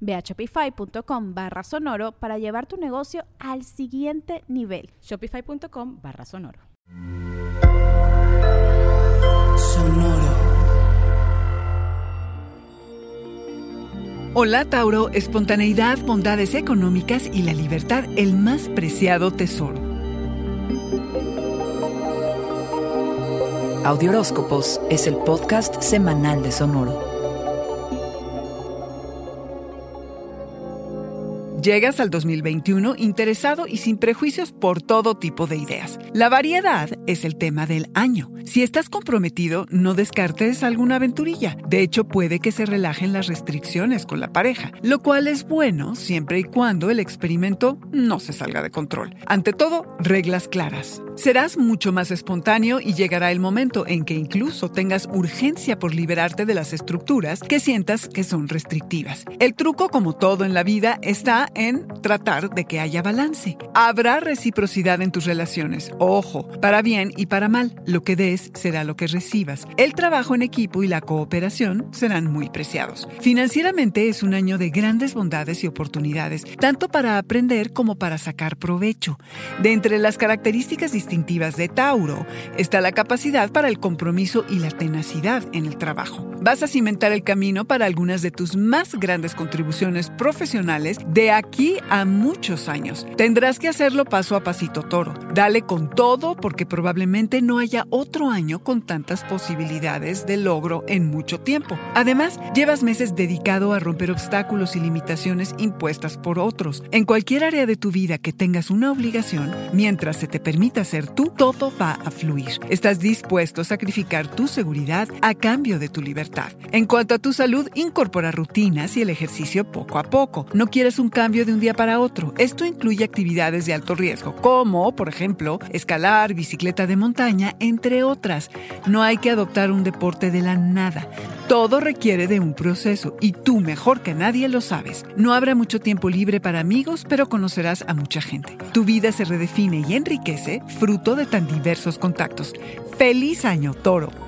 Ve a shopify.com barra sonoro para llevar tu negocio al siguiente nivel. Shopify.com barra sonoro. Sonoro. Hola Tauro, espontaneidad, bondades económicas y la libertad, el más preciado tesoro. Audioróscopos es el podcast semanal de Sonoro. Llegas al 2021 interesado y sin prejuicios por todo tipo de ideas. La variedad es el tema del año. Si estás comprometido, no descartes alguna aventurilla. De hecho, puede que se relajen las restricciones con la pareja, lo cual es bueno siempre y cuando el experimento no se salga de control. Ante todo, reglas claras. Serás mucho más espontáneo y llegará el momento en que incluso tengas urgencia por liberarte de las estructuras que sientas que son restrictivas. El truco, como todo en la vida, está en tratar de que haya balance. Habrá reciprocidad en tus relaciones. Ojo, para bien y para mal. Lo que des será lo que recibas. El trabajo en equipo y la cooperación serán muy preciados. Financieramente es un año de grandes bondades y oportunidades, tanto para aprender como para sacar provecho. De entre las características de Tauro está la capacidad para el compromiso y la tenacidad en el trabajo. Vas a cimentar el camino para algunas de tus más grandes contribuciones profesionales de aquí a muchos años. Tendrás que hacerlo paso a pasito, Toro. Dale con todo porque probablemente no haya otro año con tantas posibilidades de logro en mucho tiempo. Además, llevas meses dedicado a romper obstáculos y limitaciones impuestas por otros. En cualquier área de tu vida que tengas una obligación, mientras se te permita ser tú, todo va a fluir. Estás dispuesto a sacrificar tu seguridad a cambio de tu libertad. En cuanto a tu salud, incorpora rutinas y el ejercicio poco a poco. No quieres un cambio de un día para otro. Esto incluye actividades de alto riesgo, como, por ejemplo, escalar, bicicleta de montaña, entre otras. No hay que adoptar un deporte de la nada. Todo requiere de un proceso y tú mejor que nadie lo sabes. No habrá mucho tiempo libre para amigos, pero conocerás a mucha gente. Tu vida se redefine y enriquece fruto de tan diversos contactos. ¡Feliz año, toro!